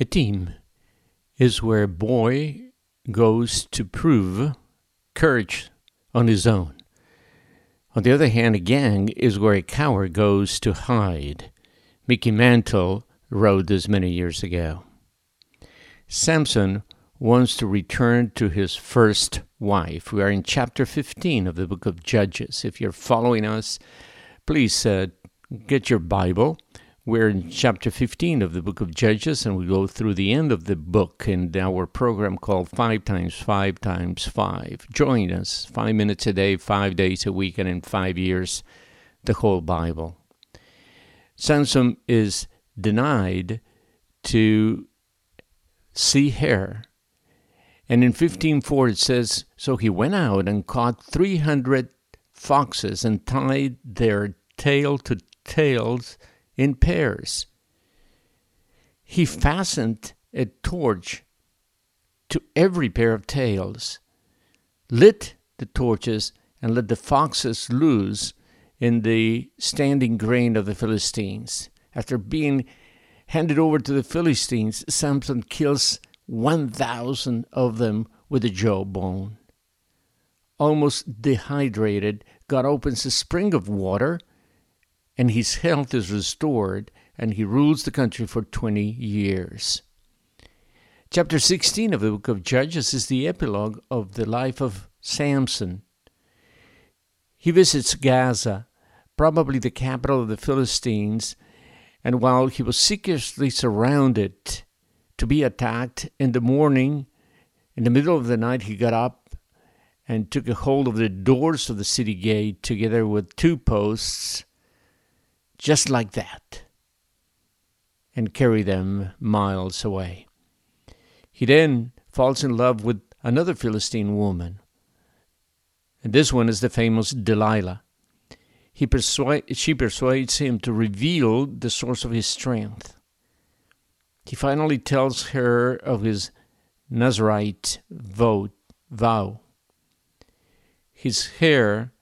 A team is where a boy goes to prove courage on his own. On the other hand, a gang is where a coward goes to hide. Mickey Mantle wrote this many years ago. Samson wants to return to his first wife. We are in chapter 15 of the book of Judges. If you're following us, please uh, get your Bible we're in chapter 15 of the book of Judges, and we go through the end of the book in our program called Five Times Five Times Five. Join us five minutes a day, five days a week, and in five years, the whole Bible. Samson is denied to see hair. And in 15:4 it says, So he went out and caught 300 foxes and tied their tail to tails in pairs. He fastened a torch to every pair of tails, lit the torches, and let the foxes loose in the standing grain of the Philistines. After being handed over to the Philistines, Samson kills 1,000 of them with a jawbone. Almost dehydrated, God opens a spring of water and his health is restored, and he rules the country for 20 years. Chapter 16 of the book of Judges is the epilogue of the life of Samson. He visits Gaza, probably the capital of the Philistines, and while he was secretly surrounded to be attacked in the morning, in the middle of the night, he got up and took a hold of the doors of the city gate together with two posts just like that, and carry them miles away. He then falls in love with another Philistine woman, and this one is the famous Delilah. He persuade, she persuades him to reveal the source of his strength. He finally tells her of his Nazarite vow. vow. His hair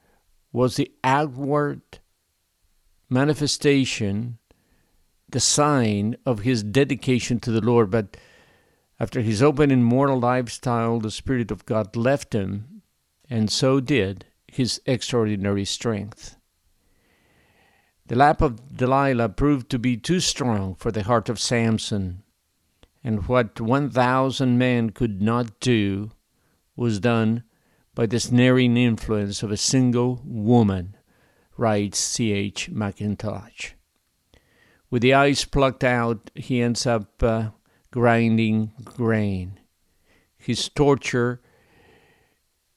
was the outward manifestation, the sign of his dedication to the Lord. But after his open immortal lifestyle, the Spirit of God left him, and so did his extraordinary strength. The lap of Delilah proved to be too strong for the heart of Samson, and what 1,000 men could not do was done by the snaring influence of a single woman writes C.H. Mackintosh. With the eyes plucked out, he ends up uh, grinding grain. His torture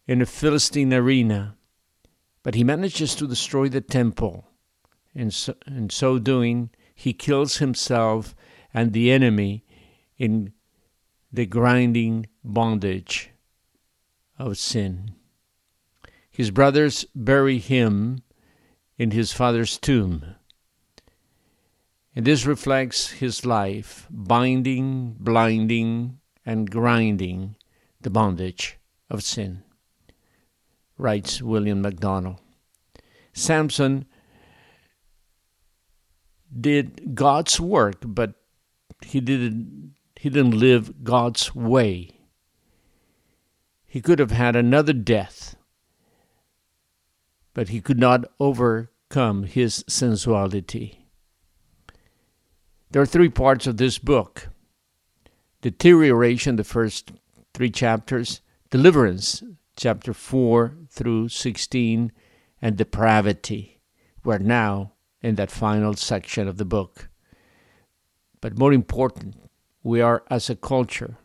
in a Philistine arena, but he manages to destroy the temple. In so, in so doing, he kills himself and the enemy in the grinding bondage of sin. His brothers bury him in his father's tomb. And this reflects his life, binding, blinding, and grinding the bondage of sin, writes William MacDonald. Samson did God's work, but he didn't he didn't live God's way. He could have had another death but he could not overcome his sensuality. There are three parts of this book deterioration, the first three chapters, deliverance, chapter 4 through 16, and depravity. We're now in that final section of the book. But more important, we are as a culture,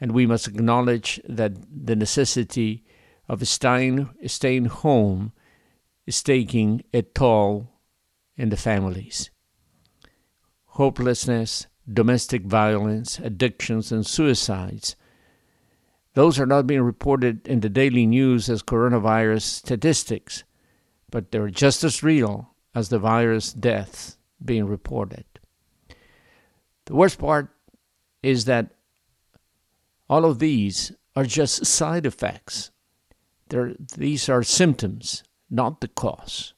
and we must acknowledge that the necessity of staying, staying home is taking a toll in the families. Hopelessness, domestic violence, addictions, and suicides. Those are not being reported in the daily news as coronavirus statistics, but they're just as real as the virus deaths being reported. The worst part is that all of these are just side effects there, these are symptoms, not the cause.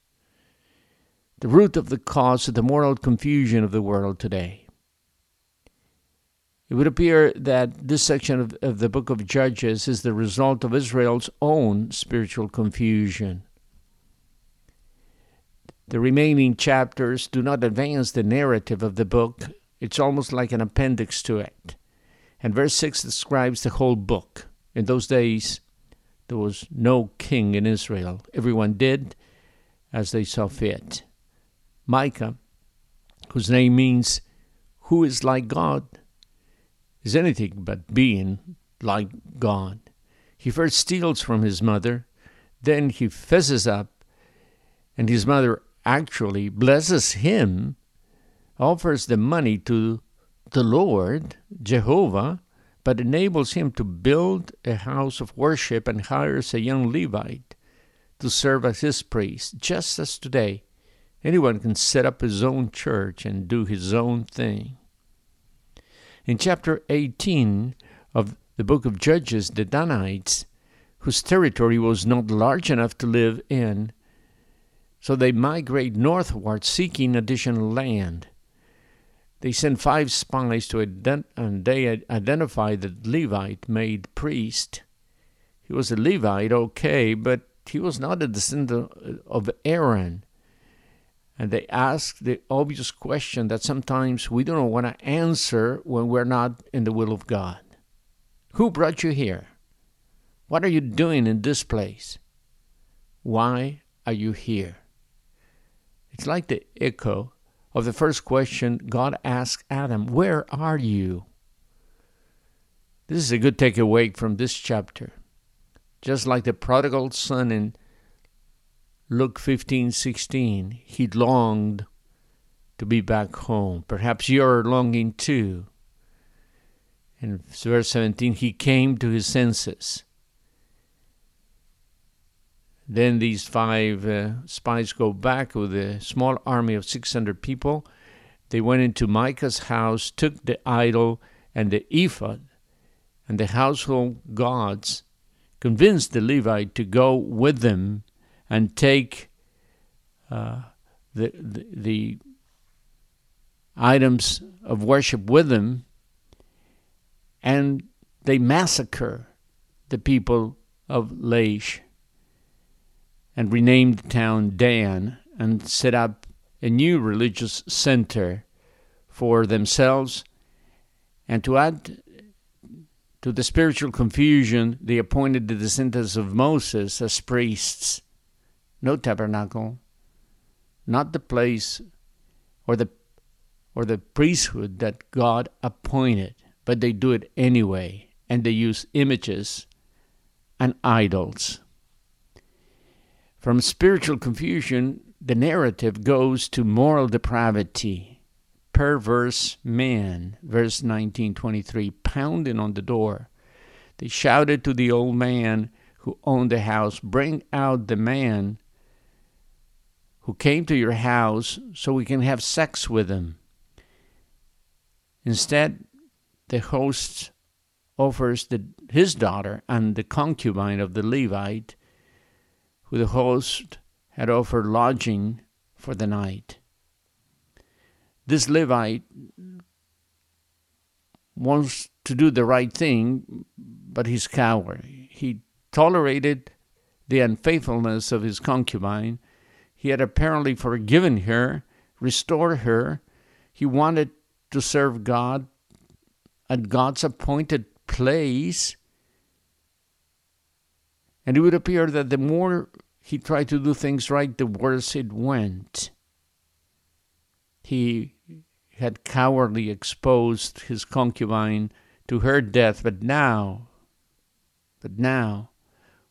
The root of the cause of the moral confusion of the world today. It would appear that this section of, of the book of Judges is the result of Israel's own spiritual confusion. The remaining chapters do not advance the narrative of the book, it's almost like an appendix to it. And verse 6 describes the whole book. In those days, there was no king in Israel. Everyone did as they saw fit. Micah, whose name means who is like God, is anything but being like God. He first steals from his mother, then he fesses up, and his mother actually blesses him, offers the money to the Lord, Jehovah, but enables him to build a house of worship and hires a young Levite to serve as his priest, just as today anyone can set up his own church and do his own thing. In chapter 18 of the book of Judges, the Danites, whose territory was not large enough to live in, so they migrate northward seeking additional land. They sent five spies to ident- and they identify the Levite made priest. He was a Levite, okay, but he was not a descendant of Aaron. And they asked the obvious question that sometimes we don't want to answer when we're not in the will of God Who brought you here? What are you doing in this place? Why are you here? It's like the echo of the first question God asked Adam Where are you? This is a good takeaway from this chapter. Just like the prodigal son in Luke 15 16, he longed to be back home. Perhaps you're longing too. In verse 17, he came to his senses. Then these five uh, spies go back with a small army of 600 people. They went into Micah's house, took the idol and the ephod and the household gods, convinced the Levite to go with them and take uh, the, the, the items of worship with them, and they massacre the people of Laish and renamed the town Dan and set up a new religious center for themselves. And to add to the spiritual confusion, they appointed the descendants of Moses as priests. No tabernacle, not the place or the or the priesthood that God appointed, but they do it anyway, and they use images and idols. From spiritual confusion, the narrative goes to moral depravity. Perverse man, verse 1923, pounding on the door. They shouted to the old man who owned the house, Bring out the man who came to your house so we can have sex with him. Instead, the host offers the, his daughter and the concubine of the Levite who the host had offered lodging for the night. This Levite wants to do the right thing, but he's coward. He tolerated the unfaithfulness of his concubine. He had apparently forgiven her, restored her. He wanted to serve God at God's appointed place. And it would appear that the more he tried to do things right, the worse it went. He had cowardly exposed his concubine to her death, but now, but now,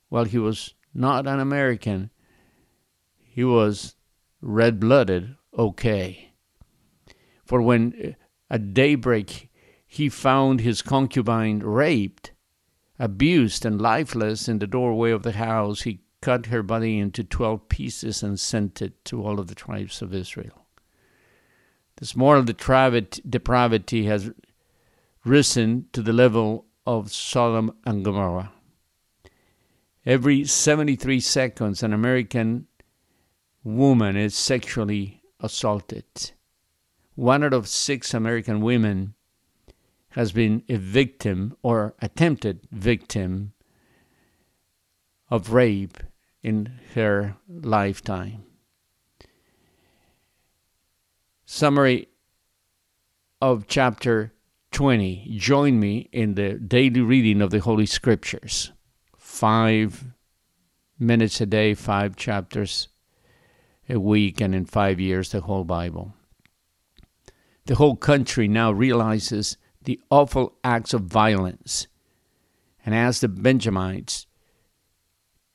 while he was not an American, he was red blooded, okay. For when uh, at daybreak he found his concubine raped, abused, and lifeless in the doorway of the house, he cut her body into 12 pieces and sent it to all of the tribes of Israel. This moral depravity has risen to the level of Sodom and Gomorrah. Every 73 seconds, an American woman is sexually assaulted. One out of six American women has been a victim or attempted victim of rape in her lifetime. Summary of chapter 20. Join me in the daily reading of the Holy Scriptures. Five minutes a day, five chapters a week, and in five years, the whole Bible. The whole country now realizes the awful acts of violence and asks the Benjamites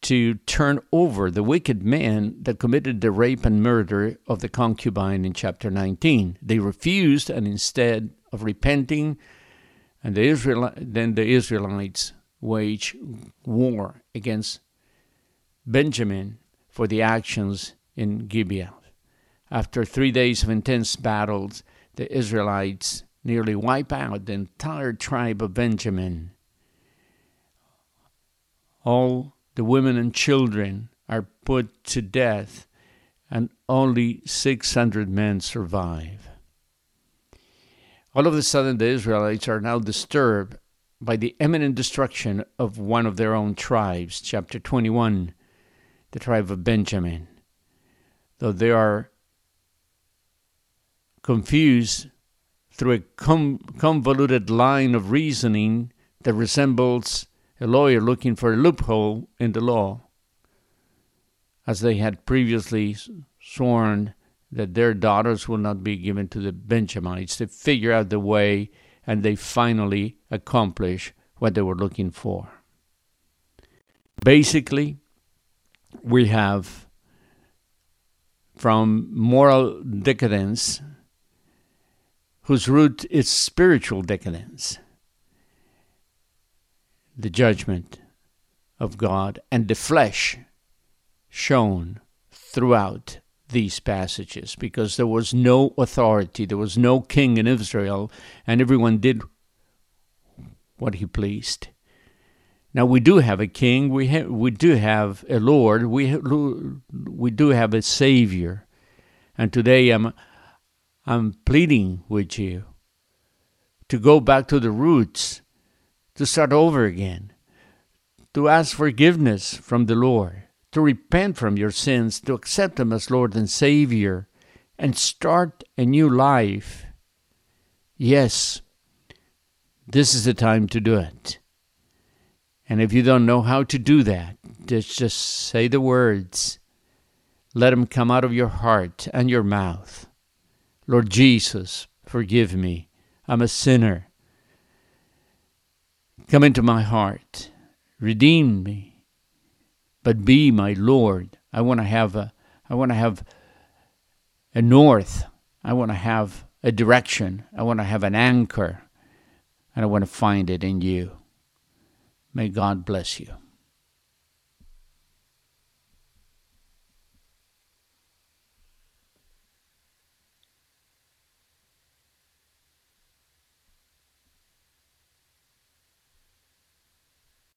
to turn over the wicked man that committed the rape and murder of the concubine in chapter 19. They refused, and instead of repenting, and the Israel, then the Israelites wage war against Benjamin for the actions in Gibeah. After three days of intense battles, the Israelites nearly wipe out the entire tribe of Benjamin. All the women and children are put to death, and only 600 men survive. All of a sudden, the Israelites are now disturbed by the imminent destruction of one of their own tribes. Chapter 21, the tribe of Benjamin. Though they are confused through a convoluted line of reasoning that resembles a lawyer looking for a loophole in the law, as they had previously sworn that their daughters will not be given to the Benjamites. They figure out the way and they finally accomplish what they were looking for. Basically, we have from moral decadence, whose root is spiritual decadence the judgment of God and the flesh shown throughout these passages because there was no authority, there was no king in Israel, and everyone did what he pleased. Now we do have a king, we ha- we do have a Lord, we ha- we do have a Savior, and today I'm I'm pleading with you to go back to the roots to start over again, to ask forgiveness from the Lord, to repent from your sins, to accept Him as Lord and Savior, and start a new life. Yes, this is the time to do it. And if you don't know how to do that, just, just say the words. Let them come out of your heart and your mouth. Lord Jesus, forgive me. I'm a sinner. Come into my heart, redeem me, but be my Lord. I want to have a, I want to have a north. I want to have a direction. I want to have an anchor, and I want to find it in you. May God bless you.